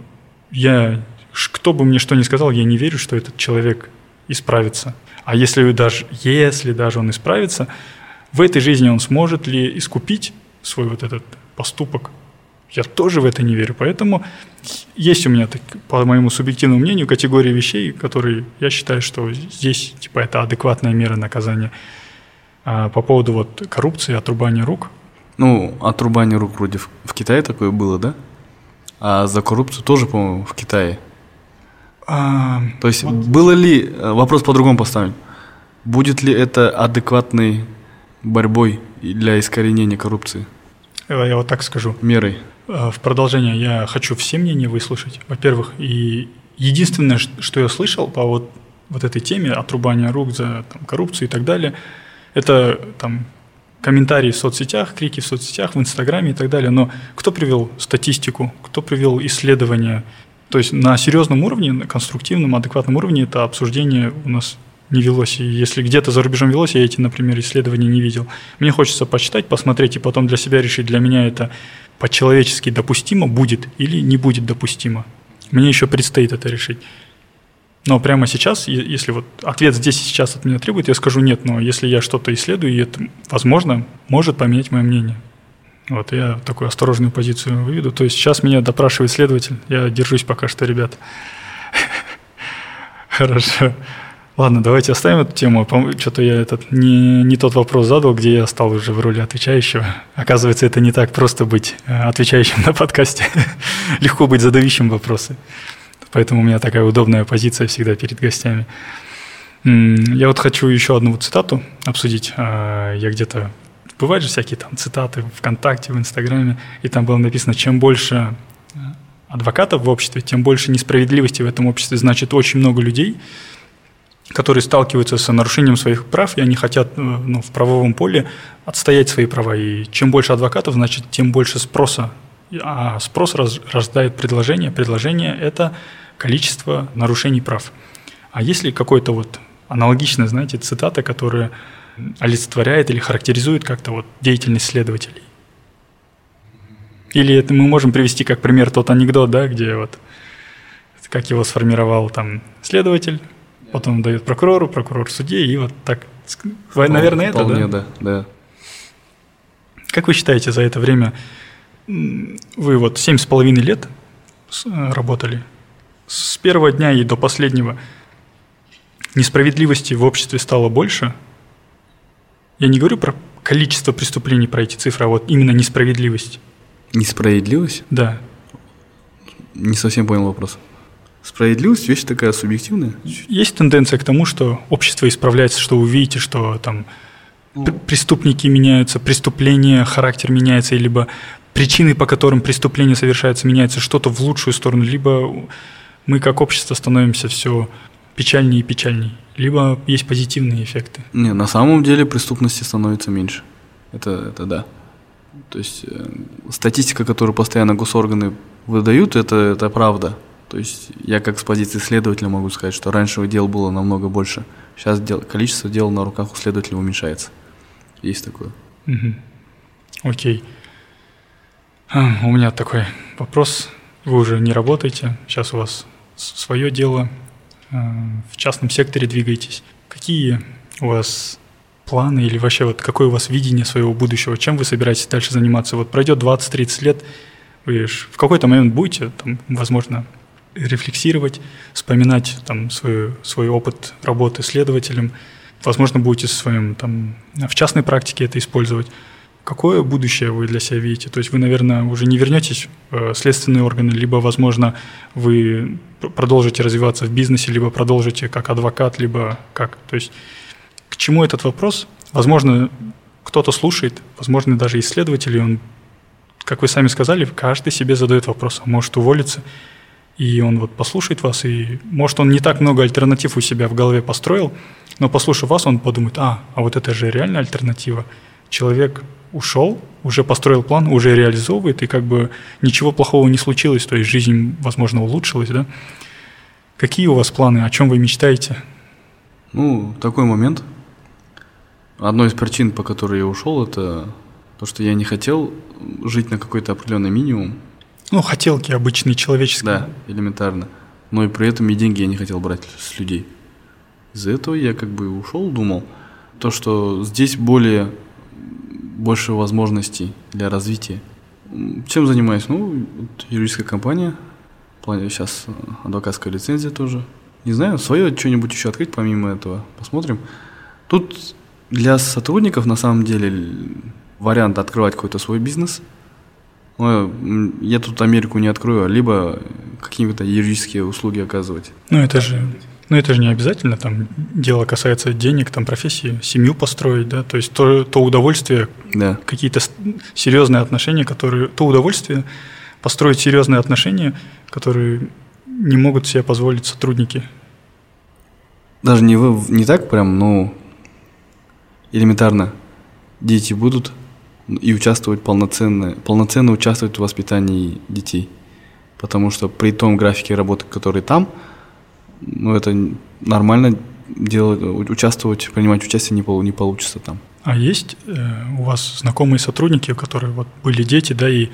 я, кто бы мне что ни сказал, я не верю, что этот человек исправится. А если даже, если даже он исправится, в этой жизни он сможет ли искупить свой вот этот поступок? Я тоже в это не верю. Поэтому есть у меня, по моему субъективному мнению, категория вещей, которые я считаю, что здесь типа это адекватная мера наказания. А по поводу вот коррупции, отрубания рук. Ну, отрубание рук вроде в, в Китае такое было, да? А за коррупцию тоже, по-моему, в Китае. А, То есть вот... было ли, э, вопрос по-другому поставим, будет ли это адекватной борьбой для искоренения коррупции? Я вот так скажу. Мерой. А, в продолжение я хочу все мнения выслушать, во-первых. И единственное, что я слышал по вот, вот этой теме отрубания рук за там, коррупцию и так далее, это там комментарии в соцсетях, крики в соцсетях, в Инстаграме и так далее. Но кто привел статистику, кто привел исследования? То есть на серьезном уровне, на конструктивном, адекватном уровне это обсуждение у нас не велось. И если где-то за рубежом велось, я эти, например, исследования не видел. Мне хочется почитать, посмотреть и потом для себя решить, для меня это по-человечески допустимо будет или не будет допустимо. Мне еще предстоит это решить. Но прямо сейчас, если вот ответ здесь и сейчас от меня требует, я скажу нет, но если я что-то исследую, и это, возможно, может поменять мое мнение. Вот я такую осторожную позицию выведу. То есть сейчас меня допрашивает следователь. Я держусь пока что, ребят. Хорошо. Ладно, давайте оставим эту тему. Что-то я этот не, не тот вопрос задал, где я стал уже в роли отвечающего. Оказывается, это не так просто быть э, отвечающим на подкасте. Легко быть задающим вопросы. Поэтому у меня такая удобная позиция всегда перед гостями. Я вот хочу еще одну цитату обсудить. А, я где-то... Бывают же всякие там цитаты ВКонтакте, в Инстаграме, и там было написано, чем больше э, адвокатов в обществе, тем больше несправедливости в этом обществе. Значит, очень много людей, которые сталкиваются с нарушением своих прав, и они хотят э, ну, в правовом поле отстоять свои права. И чем больше адвокатов, значит, тем больше спроса. А спрос рождает предложение. Предложение – это количество нарушений прав. А если какой-то вот аналогичная, знаете, цитата, которая олицетворяет или характеризует как-то вот деятельность следователей? Или это мы можем привести как пример тот анекдот, да, где вот как его сформировал там следователь, потом дает прокурору, прокурор судье, и вот так. Наверное, Вполне, это, да? да, да. Как вы считаете, за это время вы вот семь с половиной лет э, работали, с первого дня и до последнего несправедливости в обществе стало больше? Я не говорю про количество преступлений, про эти цифры, а вот именно несправедливость. Несправедливость? Да. Не совсем понял вопрос. Справедливость вещь такая субъективная. Есть тенденция к тому, что общество исправляется, что вы видите, что там ну. преступники меняются, преступления, характер меняется, либо причины, по которым преступления совершаются, меняются что-то в лучшую сторону, либо мы как общество становимся все печальнее и печальнее, либо есть позитивные эффекты. Не, на самом деле преступности становится меньше. Это, это да. То есть э, статистика, которую постоянно госорганы выдают, это, это правда. То есть я как с позиции следователя могу сказать, что раньше дел было намного больше. Сейчас дел, количество дел на руках у следователя уменьшается. Есть такое. Угу. Окей. А, у меня такой вопрос. Вы уже не работаете, сейчас у вас свое дело, а, в частном секторе двигаетесь. Какие у вас планы или вообще вот какое у вас видение своего будущего? Чем вы собираетесь дальше заниматься? Вот пройдет 20-30 лет, вы в какой-то момент будете, там, возможно, рефлексировать, вспоминать там, свой, свой опыт работы следователем. Возможно, будете в, своем, там, в частной практике это использовать. Какое будущее вы для себя видите? То есть вы, наверное, уже не вернетесь в следственные органы, либо, возможно, вы продолжите развиваться в бизнесе, либо продолжите как адвокат, либо как. То есть к чему этот вопрос? Возможно, кто-то слушает, возможно, даже исследователи, он, как вы сами сказали, каждый себе задает вопрос, а может уволиться – и он вот послушает вас, и может он не так много альтернатив у себя в голове построил, но послушав вас, он подумает, а, а вот это же реальная альтернатива. Человек ушел, уже построил план, уже реализовывает, и как бы ничего плохого не случилось, то есть жизнь, возможно, улучшилась, да? Какие у вас планы, о чем вы мечтаете? Ну, такой момент. Одной из причин, по которой я ушел, это то, что я не хотел жить на какой-то определенный минимум, ну, хотелки обычные, человеческие. Да, элементарно. Но и при этом и деньги я не хотел брать с людей. Из-за этого я как бы ушел, думал, то, что здесь более, больше возможностей для развития. Чем занимаюсь? Ну, юридическая компания, сейчас адвокатская лицензия тоже. Не знаю, свое что-нибудь еще открыть помимо этого. Посмотрим. Тут для сотрудников на самом деле вариант открывать какой-то свой бизнес – я тут Америку не открою, а либо какие-то юридические услуги оказывать. Ну это же, ну это же не обязательно, там дело касается денег, там профессии, семью построить, да, то есть то, то удовольствие, да. какие-то серьезные отношения, которые, то удовольствие построить серьезные отношения, которые не могут себе позволить сотрудники. Даже не вы, не так прям, ну элементарно. Дети будут, и участвовать полноценно, полноценно участвовать в воспитании детей. Потому что при том графике работы, который там, ну, это нормально делать, участвовать, принимать участие не, не получится там. А есть э, у вас знакомые сотрудники, которые вот были дети, да, и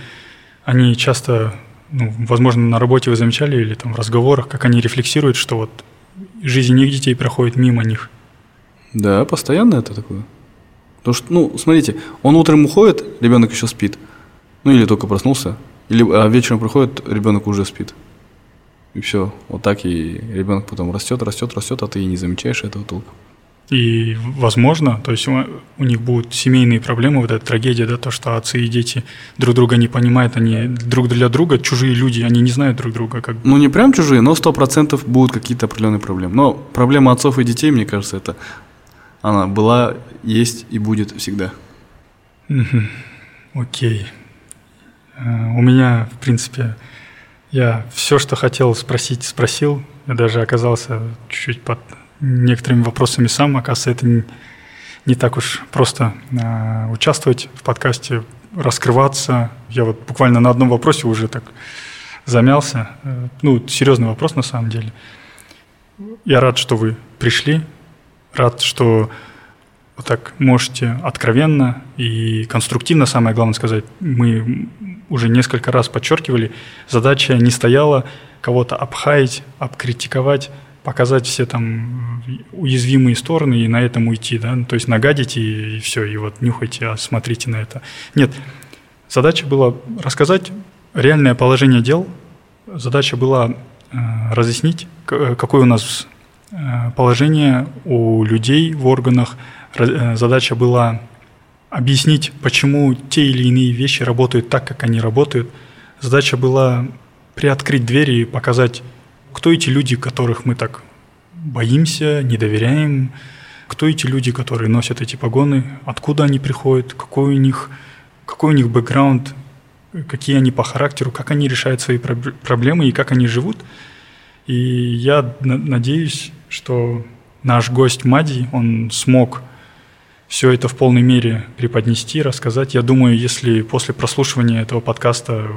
они часто, ну, возможно, на работе вы замечали или там в разговорах, как они рефлексируют, что вот жизнь их детей проходит мимо них? Да, постоянно это такое. Потому что, ну, смотрите, он утром уходит, ребенок еще спит. Ну, или только проснулся. Или а вечером приходит, ребенок уже спит. И все. Вот так и ребенок потом растет, растет, растет, а ты и не замечаешь этого толком. И, возможно, то есть у, них будут семейные проблемы, вот эта трагедия, да, то, что отцы и дети друг друга не понимают, они друг для друга, чужие люди, они не знают друг друга. Как... Ну, не прям чужие, но сто процентов будут какие-то определенные проблемы. Но проблема отцов и детей, мне кажется, это она была, есть и будет всегда. Окей. Э, у меня, в принципе, я все, что хотел спросить, спросил. Я даже оказался чуть-чуть под некоторыми вопросами сам. Оказывается, это не, не так уж просто э, участвовать в подкасте, раскрываться. Я вот буквально на одном вопросе уже так замялся. Э, ну, серьезный вопрос на самом деле. Я рад, что вы пришли. Рад, что вот так можете откровенно и конструктивно, самое главное сказать, мы уже несколько раз подчеркивали, задача не стояла кого-то обхаять, обкритиковать, показать все там уязвимые стороны и на этом уйти, да, то есть нагадить и, и все, и вот нюхайте, а смотрите на это. Нет, задача была рассказать реальное положение дел, задача была э, разъяснить, какое у нас э, положение у людей в органах, э, задача была объяснить, почему те или иные вещи работают так, как они работают. Задача была приоткрыть двери и показать кто эти люди, которых мы так боимся, не доверяем? Кто эти люди, которые носят эти погоны? Откуда они приходят? Какой у них, какой у них бэкграунд? Какие они по характеру? Как они решают свои проблемы и как они живут? И я надеюсь, что наш гость Мади, он смог все это в полной мере преподнести, рассказать. Я думаю, если после прослушивания этого подкаста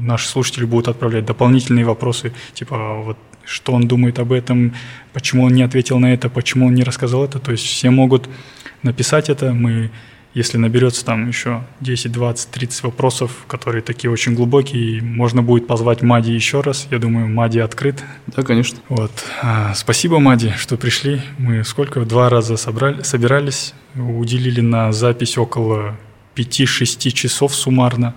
наши слушатели будут отправлять дополнительные вопросы, типа «А вот что он думает об этом, почему он не ответил на это, почему он не рассказал это. То есть все могут написать это. Мы, если наберется там еще 10, 20, 30 вопросов, которые такие очень глубокие, можно будет позвать Мади еще раз. Я думаю, Мади открыт. Да, конечно. Вот. А, спасибо, Мади, что пришли. Мы сколько? Два раза собрали, собирались, уделили на запись около 5-6 часов суммарно.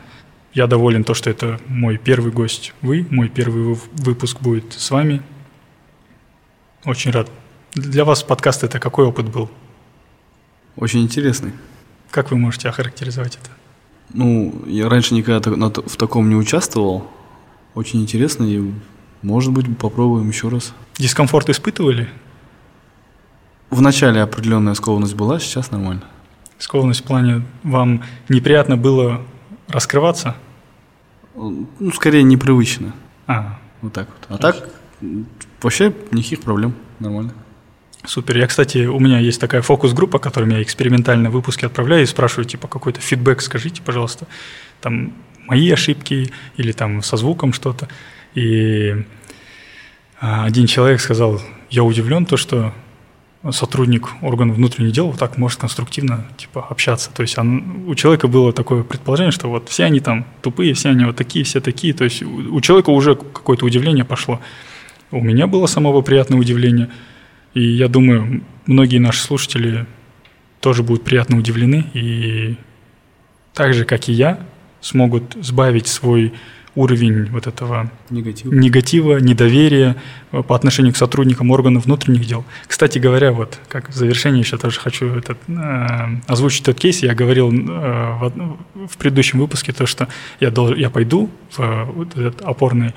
Я доволен то, что это мой первый гость. Вы, мой первый выпуск будет с вами. Очень рад. Для вас подкаст это какой опыт был? Очень интересный. Как вы можете охарактеризовать это? Ну, я раньше никогда в таком не участвовал. Очень интересно, и, может быть, попробуем еще раз. Дискомфорт испытывали? В начале определенная скованность была, сейчас нормально. Скованность в плане, вам неприятно было раскрываться? Ну, скорее непривычно. А. Вот так вот. А так, вообще никаких проблем, нормально. Супер. Я, кстати, у меня есть такая фокус-группа, которым я экспериментально выпуски отправляю и спрашиваю, типа, какой-то фидбэк скажите, пожалуйста, там, мои ошибки или там со звуком что-то. И а, один человек сказал, я удивлен то, что сотрудник органов внутренних дел вот так может конструктивно типа общаться. То есть он, у человека было такое предположение, что вот все они там тупые, все они вот такие, все такие. То есть у, у человека уже какое-то удивление пошло. У меня было самого приятное удивление. И я думаю, многие наши слушатели тоже будут приятно удивлены и так же, как и я, смогут сбавить свой уровень вот этого негатива, негатива недоверия э, по отношению к сотрудникам органов внутренних дел. Кстати говоря, вот как в завершение еще тоже хочу этот, э, озвучить этот кейс. Я говорил э, в, в предыдущем выпуске то, что я, должен, я пойду в э, вот этот опорный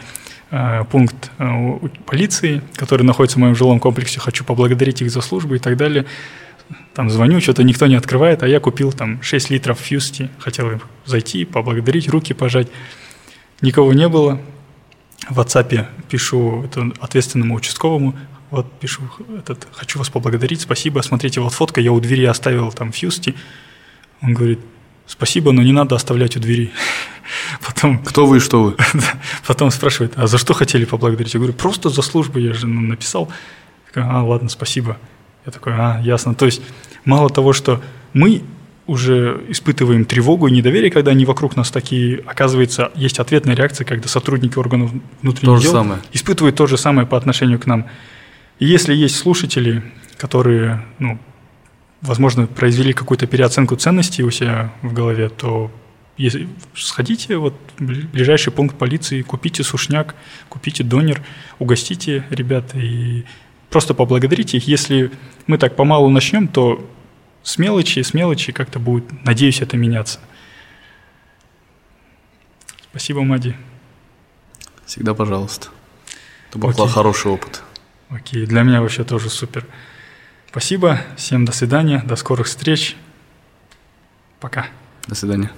пункт э, полиции, который находится в моем жилом комплексе, хочу поблагодарить их за службу и так далее. Там звоню, что-то никто не открывает, а я купил там 6 литров фьюсти, хотел им зайти, поблагодарить, руки пожать. Никого не было. В WhatsApp пишу это ответственному участковому, вот пишу, этот, хочу вас поблагодарить, спасибо, смотрите, вот фотка, я у двери оставил там фьюсти. Он говорит, спасибо, но не надо оставлять у двери. Потом, Кто вы и что вы? потом спрашивает, а за что хотели поблагодарить? Я говорю, просто за службу, я же написал. Такой, а, ладно, спасибо. Я такой, а, ясно. То есть мало того, что мы уже испытываем тревогу и недоверие, когда они вокруг нас такие, оказывается, есть ответная реакция, когда сотрудники органов внутренних То дел самое. испытывают то же самое по отношению к нам. И если есть слушатели, которые, ну, возможно, произвели какую-то переоценку ценностей у себя в голове, то если, сходите вот в бли- ближайший пункт полиции, купите сушняк, купите донер, угостите ребят и просто поблагодарите их. Если мы так помалу начнем, то с мелочи, с мелочи как-то будет, надеюсь, это меняться. Спасибо, Мади. Всегда пожалуйста. Это был Окей. хороший опыт. Окей, для меня вообще тоже супер. Спасибо, всем до свидания, до скорых встреч. Пока. До свидания.